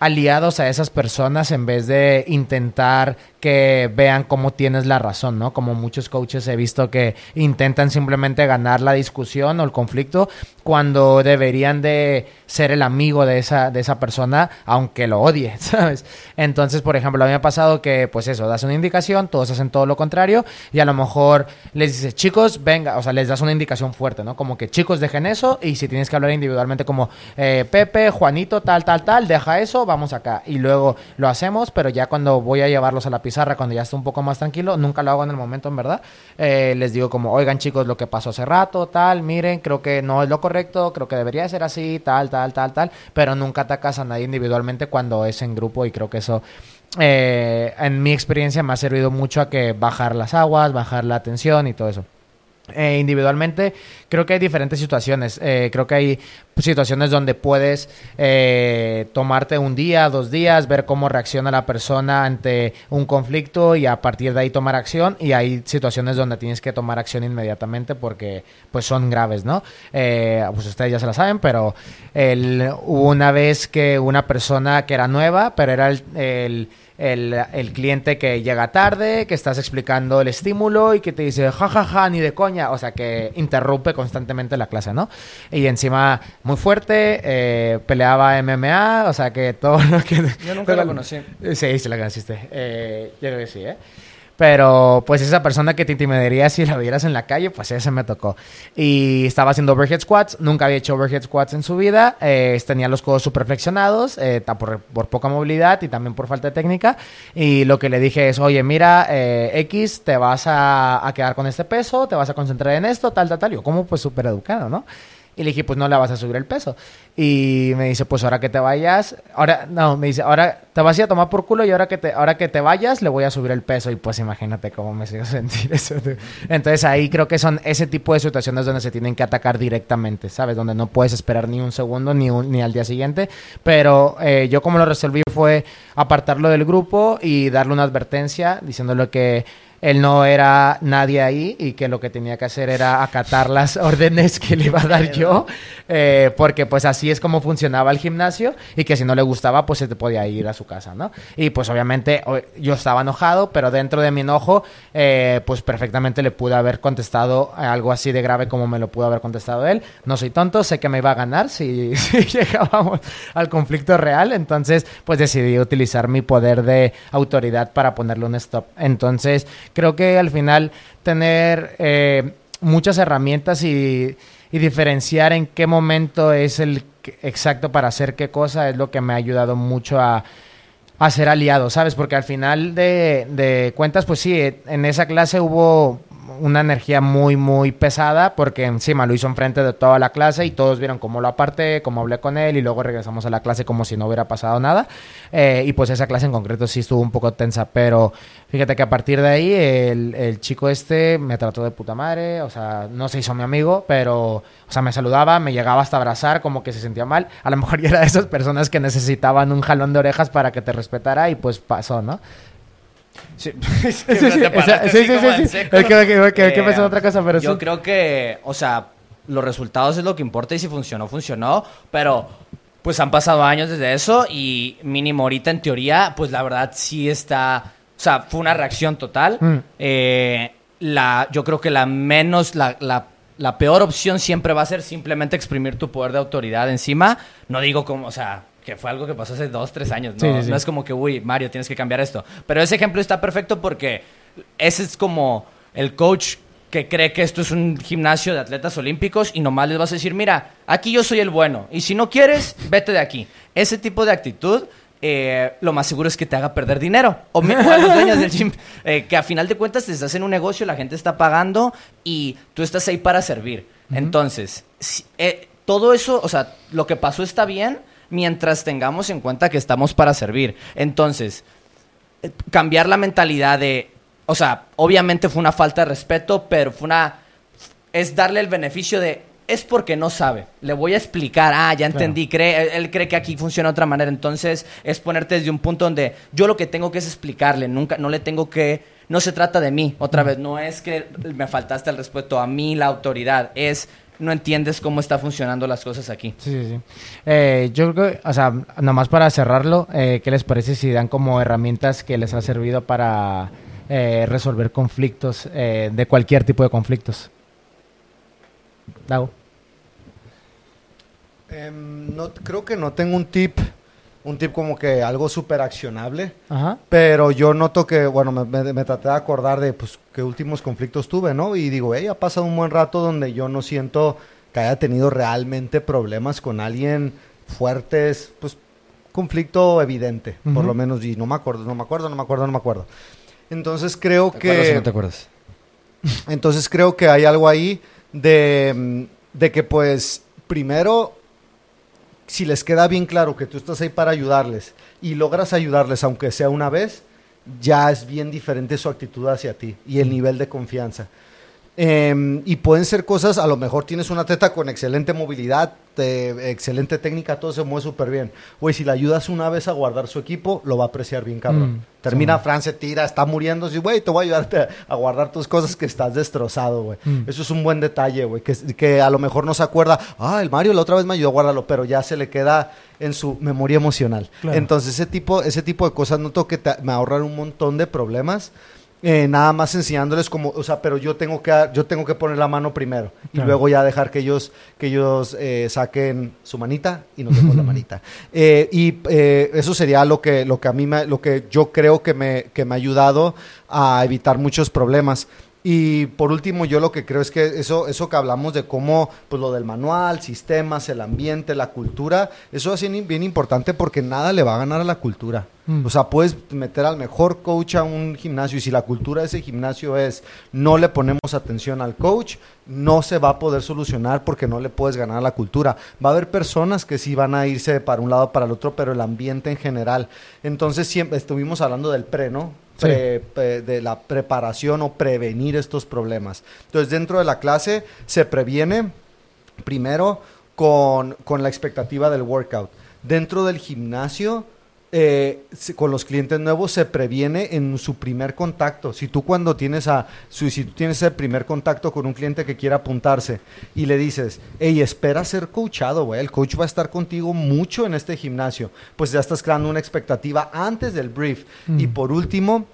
aliados a esas personas en vez de intentar que vean cómo tienes la razón, ¿no? Como muchos coaches he visto que intentan simplemente ganar la discusión o el conflicto cuando deberían de ser el amigo de esa, de esa persona, aunque lo odie, ¿sabes? Entonces, por ejemplo, a mí me ha pasado que, pues eso, das una indicación, todos hacen todo lo contrario y a lo mejor les dices, chicos, venga, o sea, les das una indicación fuerte, ¿no? Como que chicos dejen eso y si tienes que hablar individualmente como eh, Pepe, Juanito, tal, tal, tal, deja eso, vamos acá. Y luego lo hacemos, pero ya cuando voy a llevarlos a la pizarra, cuando ya está un poco más tranquilo, nunca lo hago en el momento, en verdad. Eh, les digo como, oigan chicos, lo que pasó hace rato, tal, miren, creo que no es lo correcto, creo que debería ser así, tal, tal, tal, tal, pero nunca atacas a nadie individualmente cuando es en grupo y creo que eso eh, en mi experiencia me ha servido mucho a que bajar las aguas, bajar la tensión y todo eso. Eh, individualmente creo que hay diferentes situaciones. Eh, creo que hay situaciones donde puedes eh, tomarte un día, dos días, ver cómo reacciona la persona ante un conflicto y a partir de ahí tomar acción. Y hay situaciones donde tienes que tomar acción inmediatamente porque pues son graves, ¿no? Eh, pues ustedes ya se la saben, pero el- una vez que una persona que era nueva, pero era el el, el cliente que llega tarde, que estás explicando el estímulo y que te dice, jajaja, ja, ja, ni de coña, o sea, que interrumpe constantemente la clase, ¿no? Y encima, muy fuerte, eh, peleaba MMA, o sea, que todo lo que... Yo nunca lo conocí. Sí, sí la conociste. Eh, yo creo que sí, ¿eh? Pero pues esa persona que te intimidaría si la vieras en la calle, pues ese me tocó. Y estaba haciendo overhead squats, nunca había hecho overhead squats en su vida, eh, tenía los codos super flexionados, eh, por, por poca movilidad y también por falta de técnica. Y lo que le dije es, oye, mira, eh, X, te vas a, a quedar con este peso, te vas a concentrar en esto, tal, tal, tal. Yo como pues súper educado, ¿no? Y le dije, pues no le vas a subir el peso. Y me dice, pues ahora que te vayas, ahora, no, me dice, ahora te vas a tomar por culo y ahora que te, ahora que te vayas le voy a subir el peso. Y pues imagínate cómo me hizo sentir eso. Entonces ahí creo que son ese tipo de situaciones donde se tienen que atacar directamente, ¿sabes? Donde no puedes esperar ni un segundo ni, ni al día siguiente. Pero eh, yo como lo resolví fue apartarlo del grupo y darle una advertencia diciéndole que él no era nadie ahí y que lo que tenía que hacer era acatar las órdenes que le iba a dar yo, eh, porque pues así es como funcionaba el gimnasio y que si no le gustaba pues se te podía ir a su casa, ¿no? Y pues obviamente yo estaba enojado, pero dentro de mi enojo eh, pues perfectamente le pude haber contestado algo así de grave como me lo pudo haber contestado él. No soy tonto, sé que me iba a ganar si, si llegábamos al conflicto real, entonces pues decidí utilizar mi poder de autoridad para ponerle un stop. Entonces creo que al final tener eh, muchas herramientas y, diferenciar en qué momento es el exacto para hacer qué cosa es lo que me ha ayudado mucho a, a ser aliado, ¿sabes? Porque al final de, de cuentas, pues sí, en esa clase hubo una energía muy, muy pesada, porque encima lo hizo enfrente de toda la clase y todos vieron cómo lo aparté, cómo hablé con él y luego regresamos a la clase como si no hubiera pasado nada. Eh, y pues esa clase en concreto sí estuvo un poco tensa, pero fíjate que a partir de ahí el, chico este me trató de puta madre, o sea, no se hizo mi amigo, pero, o sea, me saludaba, me llegaba hasta abrazar, como que se sentía mal. A lo mejor era de esas personas que necesitaban un jalón de orejas para que te respetara y pues pasó, ¿no? Sí, Sí, sí, sí, sí, sí, sí. Es que- que- que- pensé en otra cosa, pero Yo sí. creo que, o sea, los resultados es lo que importa y si funcionó, funcionó. Pero, pues han pasado años desde eso y mínimo ahorita en teoría, pues la verdad sí está... O sea, fue una reacción total. Mm. Eh, la, yo creo que la menos, la, la, la peor opción siempre va a ser simplemente exprimir tu poder de autoridad encima. No digo como, o sea, que fue algo que pasó hace dos, tres años. No, Sí, sí, sí. no es como que, uy, Mario, tienes que cambiar esto. Pero ese ejemplo está perfecto porque ese es como el coach que cree que esto es un gimnasio de atletas olímpicos y nomás les vas a decir, mira, aquí yo soy el bueno y si no quieres, vete de aquí. Ese tipo de actitud, eh, lo más seguro es que te haga perder dinero. O, me- o a los dueños del gym, eh, que a final de cuentas te estás en un negocio, la gente está pagando y tú estás ahí para servir. Entonces, si- eh, todo eso, o sea, lo que pasó está bien mientras tengamos en cuenta que estamos para servir. Entonces, eh, cambiar la mentalidad de, o sea, obviamente fue una falta de respeto, pero fue una, es darle el beneficio de, es porque no sabe. Le voy a explicar, ah, ya entendí, cree, él, él cree que aquí funciona de otra manera, entonces es ponerte desde un punto donde yo lo que tengo que es explicarle, nunca, no le tengo que, no se trata de mí, otra vez, no es que me faltaste el respeto a mí, la autoridad, es, no entiendes cómo está funcionando las cosas aquí. Sí, sí, sí. Eh, yo creo que, o sea, nomás para cerrarlo, eh, ¿qué les parece si dan como herramientas que les ha servido para eh, resolver conflictos, eh, de cualquier tipo de conflictos? Dago. Em, no, creo que no tengo un tip, un tip como que algo súper accionable. Ajá. Pero yo noto que, bueno, me, me- me traté de acordar de, pues, qué últimos conflictos tuve, ¿no? Y digo, hey, ha pasado un buen rato donde yo no siento que haya tenido realmente problemas con alguien fuertes, pues, conflicto evidente, por lo menos, y no me acuerdo, no me acuerdo, no me acuerdo, no me acuerdo. Entonces creo ¿Te acuerdas o que... no te acuerdas? Entonces creo que hay algo ahí de, mm, de que pues primero, si les queda bien claro que tú estás ahí para ayudarles y logras ayudarles aunque sea una vez, ya es bien diferente su actitud hacia ti y el nivel de confianza. Em, y pueden ser cosas, a lo mejor tienes una teta con excelente movilidad, te- excelente técnica, todo se mueve súper bien. Güey, si le ayudas una vez a guardar su equipo, lo va a apreciar bien, cabrón. Mm, Termina sí. Fran, se tira, está muriendo, y güey, te voy a ayudarte a guardar tus cosas que estás destrozado, güey. Mm. Eso es un buen detalle, güey, que, que a lo mejor no se acuerda, ah, el Mario la otra vez me ayudó a guardarlo, pero ya se le queda en su memoria emocional. Claro. Entonces, ese tipo, ese tipo de cosas noto que te- me ahorran un montón de problemas. Eh, nada más enseñándoles como, o sea, pero yo tengo que, yo tengo que poner la mano primero y luego ya dejar que ellos, que ellos eh, saquen su manita y nosotros la manita. Eh, y eh, eso sería lo que, lo que a mí, me, lo que yo creo que me, que me ha ayudado a evitar muchos problemas. Y por último, yo lo que creo es que eso, eso que hablamos de cómo, pues lo del manual, sistemas, el ambiente, la cultura, eso es bien, bien importante porque nada le va a ganar a la cultura. Mm. O sea, puedes meter al mejor coach a un gimnasio y si la cultura de ese gimnasio es no le ponemos atención al coach, no se va a poder solucionar porque no le puedes ganar a la cultura. Va a haber personas que sí van a irse para un lado o para el otro, pero el ambiente en general. Entonces, siempre estuvimos hablando del pre, ¿no? Pre- de la preparación o prevenir estos problemas. Entonces, dentro de la clase se previene primero con, con la expectativa del workout. Dentro del gimnasio, eh, con los clientes nuevos se previene en su primer contacto. Si tú cuando tienes a, si tú tienes el primer contacto con un cliente que quiera apuntarse y le dices, hey, espera ser coachado, güey, el coach va a estar contigo mucho en este gimnasio, pues ya estás creando una expectativa antes del brief. Y Mm. por último,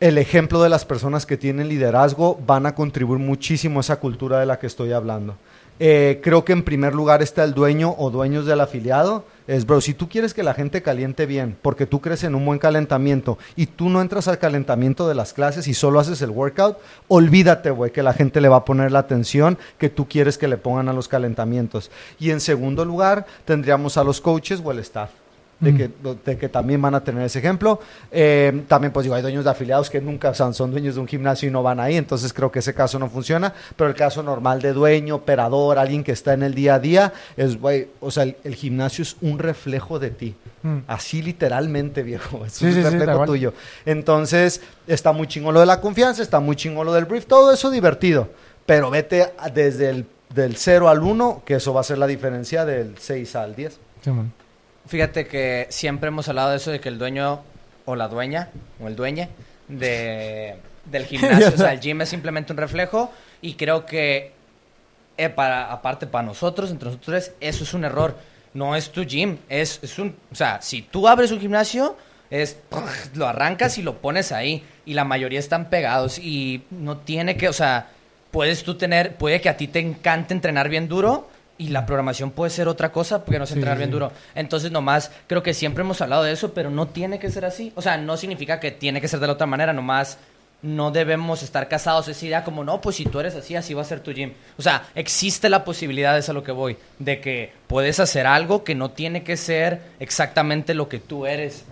el ejemplo de las personas que tienen liderazgo van a contribuir muchísimo a esa cultura de la que estoy hablando. Eh, creo que en primer lugar está el dueño o dueños del afiliado. Es, bro, si tú quieres que la gente caliente bien, porque tú crees en un buen calentamiento y tú no entras al calentamiento de las clases y solo haces el workout, olvídate, güey, que la gente le va a poner la atención que tú quieres que le pongan a los calentamientos. Y en segundo lugar, tendríamos a los coaches o el staff de Mm. que, de que también van a tener ese ejemplo. Eh, también, pues digo, hay dueños de afiliados que nunca son, son dueños de un gimnasio y no van ahí, entonces creo que ese caso no funciona, pero el caso normal de dueño, operador, alguien que está en el día a día, es, güey, o sea, el, el gimnasio es un reflejo de ti. Mm. Así literalmente, viejo. Es Sí, un sí, sí, reflejo cual. tuyo. Entonces, está muy chingón lo de la confianza, está muy chingón lo del brief, todo eso divertido. Pero vete desde el del 0 al 1, que eso va a ser la diferencia del 6 al 10. Simón. Fíjate que siempre hemos hablado de eso de que el dueño o la dueña o el dueñe de, del gimnasio, o sea, el gym es simplemente un reflejo y creo que eh, para, aparte para nosotros, entre nosotros, eso es un error. No es tu gym, es, es un... O sea, si tú abres un gimnasio, es... Lo arrancas y lo pones ahí. Y la mayoría están pegados y no tiene que... O sea, puedes tú tener... Puede que a ti te encante entrenar bien duro y la programación puede ser otra cosa porque no es entrenar sí, bien sí. duro. Entonces, nomás, creo que siempre hemos hablado de eso, pero no tiene que ser así. O sea, no significa que tiene que ser de la otra manera, nomás no debemos estar casados esa idea como, no, pues si tú eres así, así va a ser tu gym. O sea, existe la posibilidad, es a lo que voy, de que puedes hacer algo que no tiene que ser exactamente lo que tú eres.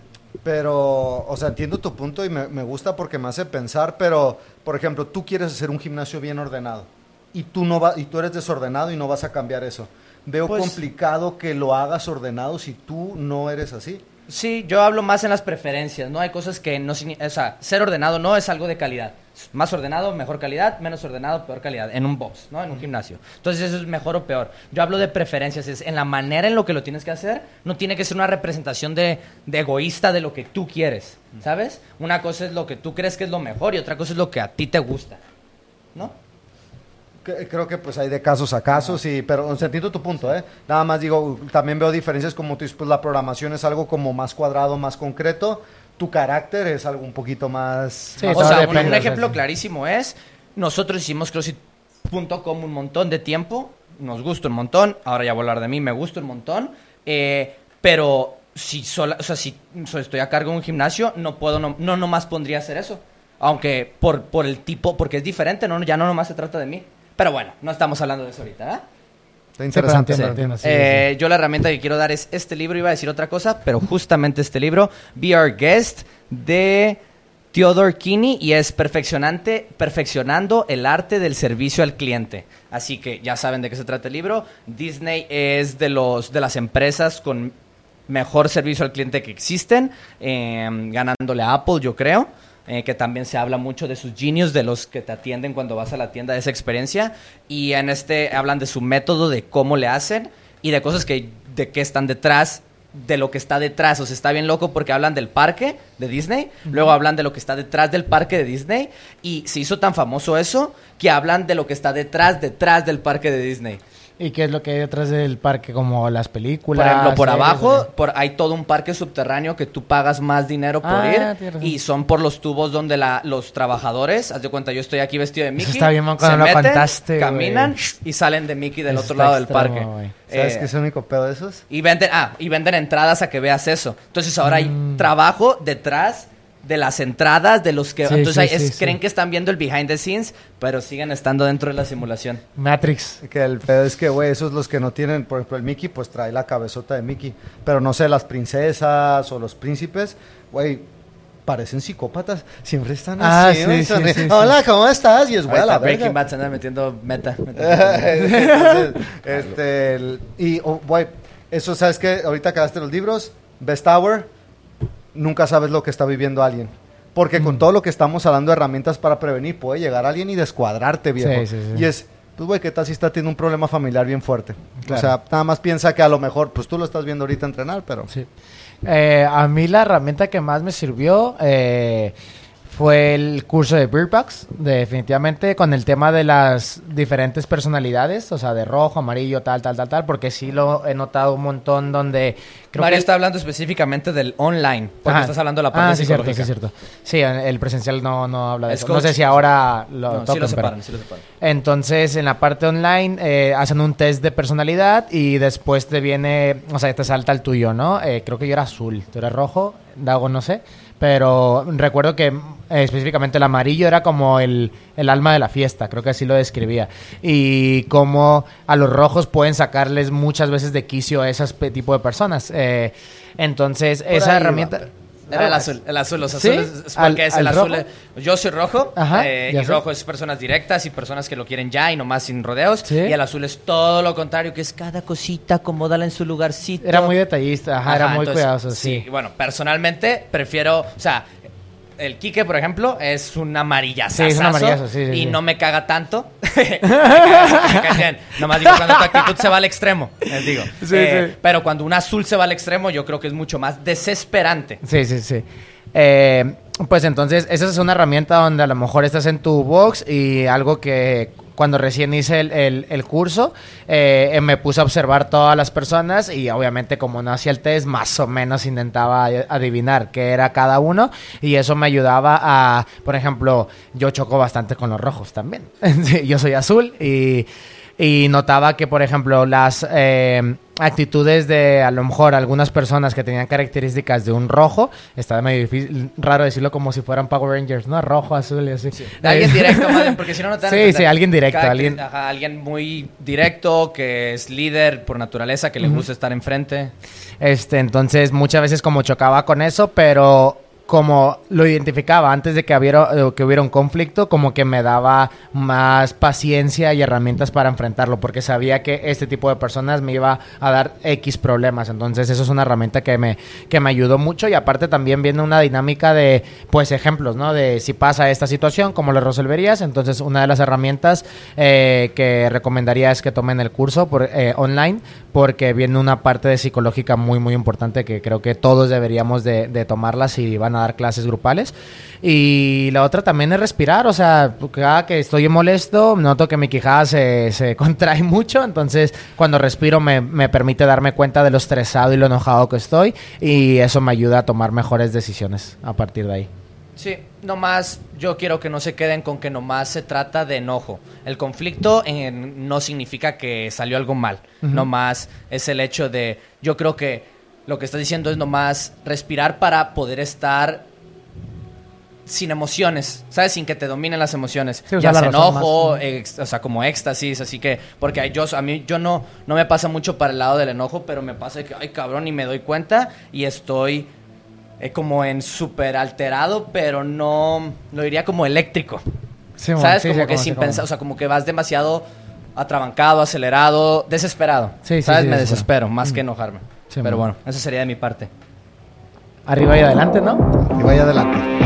Pero, o sea, entiendo tu punto y me, me gusta porque me hace pensar, pero, por ejemplo, tú quieres hacer un gimnasio bien ordenado y tú, no va, y tú eres desordenado y no vas a cambiar eso. Veo Pues- complicado que lo hagas ordenado si tú no eres así. Sí, yo hablo más en las preferencias, ¿no? Hay cosas que no... O sea, ser ordenado no es algo de calidad. Más ordenado, mejor calidad, menos ordenado, peor calidad. En un box, ¿no? En un gimnasio. Entonces eso es mejor o peor. Yo hablo de preferencias, es en la manera en lo que lo tienes que hacer. No tiene que ser una representación de, de egoísta de lo que tú quieres, ¿sabes? Una cosa es lo que tú crees que es lo mejor y otra cosa es lo que a ti te gusta, ¿no? Creo que pues hay de casos a casos, sí, pero o sea, entiendo tu punto, ¿eh? Nada más digo, también veo diferencias como tú dices, pues la programación es algo como más cuadrado, más concreto, tu carácter es algo un poquito más... Sí, más o sea, un, ejemplo clarísimo es, nosotros hicimos CrossFit.com un montón de tiempo, nos gusta un montón, ahora ya voy a hablar de mí, me gusta un montón, eh, pero si, sola, o sea, si so- estoy a cargo de un gimnasio, no puedo, no, no nomás pondría hacer eso. Aunque por, por el tipo, porque es diferente, no, ya no nomás se trata de mí. Pero bueno, no estamos hablando de eso ahorita, ¿verdad? Está interesante. entiendo, entiendo, sí, Eh, Yo la herramienta que quiero dar es este libro, iba a decir otra cosa, pero justamente este libro, Be Our Guest, de Theodore Kinney, y es perfeccionante, perfeccionando el arte del servicio al cliente. Así que ya saben de qué se trata el libro. Disney es de, los, de las empresas con mejor servicio al cliente que existen, eh, ganándole a Apple, yo creo. Eh, que también se habla mucho de sus genios, de los que te atienden cuando vas a la tienda, de esa experiencia. Y en este hablan de su método, de cómo le hacen y de cosas que, de qué están detrás, de lo que está detrás. O sea, está bien loco porque hablan del parque de Disney, luego hablan de lo que está detrás del parque de Disney y se hizo tan famoso eso que hablan de lo que está detrás, detrás del parque de Disney. ¿Y qué es lo que hay detrás del parque? Como las películas. Por ejemplo, por series, abajo por, hay todo un parque subterráneo que tú pagas más dinero por Ah, ir. Y son por los tubos donde la, los trabajadores, haz de cuenta, yo estoy aquí vestido de Mickey. está bien, man, se cuando lo meten, contaste, caminan y salen de Mickey del Eso otro lado del parque. güey. ¿Sabes Eh, qué es el único pedo de esos? y venden, ah, y venden entradas a que veas eso. Entonces ahora hay Mm. trabajo detrás de las entradas de los que... Sí, entonces sí, es- sí. creen que están viendo el behind the scenes, pero siguen estando dentro de la simulación. Matrix. Que el pedo es que, güey, esos los que no tienen, por ejemplo, el Mickey, pues trae la cabezota de Mickey. Pero no sé, las princesas o los príncipes, güey, parecen psicópatas. Siempre están Ah, así, sí, sí, sí. Hola, ¿cómo estás? Y es, güey, la Breaking. Bad se anda metiendo meta. Entonces, este, el- y, oh, güey, eso, ¿sabes qué? Ahorita acabaste los libros, Best Hour, nunca sabes lo que está viviendo alguien. Porque Mm. con todo lo que estamos hablando de herramientas para prevenir, puede llegar alguien y descuadrarte, viejo. Sí, sí, sí. Y es, pues, güey, ¿qué tal si está teniendo un problema familiar bien fuerte? Claro. O sea, nada más piensa que a lo mejor, pues tú lo estás viendo ahorita entrenar, pero... Sí. Eh, a mí la herramienta que más me sirvió eh, fue el curso de Beer definitivamente, con el tema de las diferentes personalidades, o sea, de rojo, amarillo, tal, tal, tal, tal, porque sí lo he notado un montón donde... Creo Mario que está hablando específicamente del online, porque Ajá. estás hablando de la parte ah, sí, cierto, sí, cierto. Sí, el presencial no, no habla de Es eso. No sé si ahora lo No, sí pero- separan, sí lo separan. Entonces, en la parte online eh, hacen un test de personalidad y después te viene, o sea, te salta el tuyo, ¿no? Eh, creo que yo era azul, tú eras rojo, Dago no sé, pero recuerdo que eh, específicamente el amarillo era como el, el alma de la fiesta, creo que así lo describía. Y como a los rojos pueden sacarles muchas veces de quicio a ese tipo de personas. Eh, entonces, Por esa herramienta... Era el azul, el azul, los ¿Sí? azules es ¿Al- porque es el azul. rojo? eh, Yo soy rojo Ajá, eh, y rojo es personas directas y personas que lo quieren ya y nomás sin rodeos. Sí. Y el azul es todo lo contrario, que es cada cosita, acomódala en su lugarcito. Era muy detallista, ajá, era muy entonces, cuidadoso, sí. bueno, personalmente prefiero, o sea, el Quique, por ejemplo, es un amarillazo. Sí, es un amarillazo, sí, sí, Y sí. no me caga tanto. me cae bien. Nomás digo, cuando tu actitud se va al extremo, les digo. Sí, Eh, sí. Pero cuando un azul se va al extremo, yo creo que es mucho más desesperante. Sí, sí, sí. Eh, pues entonces, esa es una herramienta donde a lo mejor estás en tu box y algo que cuando recién hice el, el- curso, eh, eh, me puse a observar todas las personas y obviamente como no hacía el test, más o menos intentaba adivinar qué era cada uno y eso me ayudaba a, por ejemplo, yo choco bastante con los rojos también. Yo soy azul y, y notaba que, por ejemplo, las... eh, actitudes de a lo mejor algunas personas que tenían características de un rojo, está medio difícil, raro decirlo como si fueran Power Rangers, ¿no? Rojo, azul y así. De alguien directo, bien, porque si no, no te Sí, sí, alguien directo, alguien- ajá, alguien muy directo, que es líder por naturaleza, que le gusta estar enfrente. Este, entonces muchas veces como chocaba con eso, pero como lo identificaba antes de que hubiera, eh, que hubiera un conflicto, como que me daba más paciencia y herramientas para enfrentarlo, porque sabía que este tipo de personas me iba a dar X problemas. Entonces eso es una herramienta que me, que me ayudó mucho y aparte también viene una dinámica de, pues, ejemplos, ¿no? De si pasa esta situación, ¿cómo lo resolverías? Entonces una de las herramientas eh, que recomendaría es que tomen el curso por, eh, online, porque viene una parte de psicológica muy, muy importante que creo que todos deberíamos de, de tomarla si van a dar clases grupales. Y la otra también es respirar, o sea, cada que estoy molesto, noto que mi quijada se, se contrae mucho, entonces cuando respiro me, me permite darme cuenta de lo estresado y lo enojado que estoy y eso me ayuda a tomar mejores decisiones a partir de ahí. Sí, nomás yo quiero que no se queden con que nomás se trata de enojo. El conflicto en- no significa que salió algo mal. Nomás es el hecho de, yo creo que lo que estás diciendo es nomás respirar para poder estar sin emociones, ¿sabes? Sin que te dominen las emociones. Sí, usar ya sea razón enojo, más. ex- o sea, como éxtasis, así que, porque yo, a mí, yo no, no me pasa mucho para el lado del enojo, pero me pasa que, ay cabrón, y me doy cuenta y estoy eh, como en súper alterado, pero no, lo diría como eléctrico. Sí, ¿Sabes? sí, como que como sin pensar, o sea, como que vas demasiado atrabancado, acelerado, desesperado. Sí, ¿Sabes? me desespero, más que enojarme. Sí, pero bueno, eso sería de mi parte. Arriba y adelante, ¿no? Y vaya adelante.